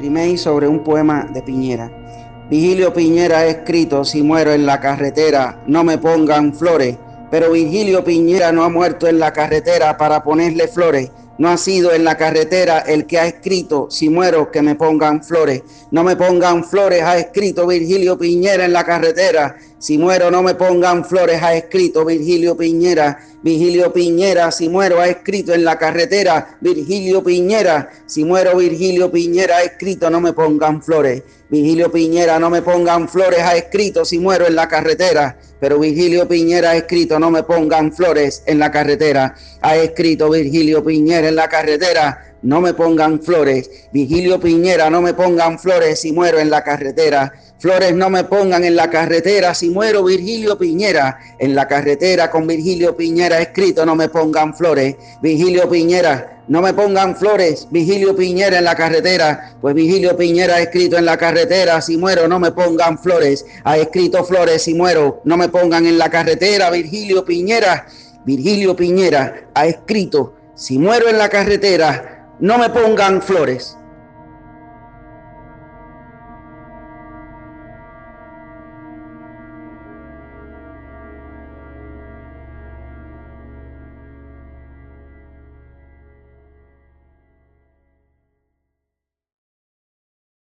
Remake sobre un poema de Piñera. Vigilio Piñera ha escrito, si muero en la carretera, no me pongan flores. Pero Vigilio Piñera no ha muerto en la carretera para ponerle flores. No ha sido en la carretera el que ha escrito, si muero, que me pongan flores. No me pongan flores, ha escrito Virgilio Piñera en la carretera. Si muero, no me pongan flores, ha escrito Virgilio Piñera. Virgilio Piñera, si muero, ha escrito en la carretera. Virgilio Piñera, si muero, Virgilio Piñera ha escrito, no me pongan flores. Virgilio Piñera, no me pongan flores, ha escrito, si muero en la carretera. Pero Virgilio Piñera ha escrito, no me pongan flores en la carretera. Ha escrito Virgilio Piñera en la carretera, no me pongan flores. Virgilio Piñera, no me pongan flores si muero en la carretera. Flores no me pongan en la carretera si muero Virgilio Piñera. En la carretera con Virgilio Piñera escrito, no me pongan flores. Virgilio Piñera, no me pongan flores, Vigilio Piñera en la carretera, pues Vigilio Piñera ha escrito en la carretera, si muero no me pongan flores, ha escrito flores, si muero no me pongan en la carretera, Virgilio Piñera, Virgilio Piñera ha escrito, si muero en la carretera, no me pongan flores.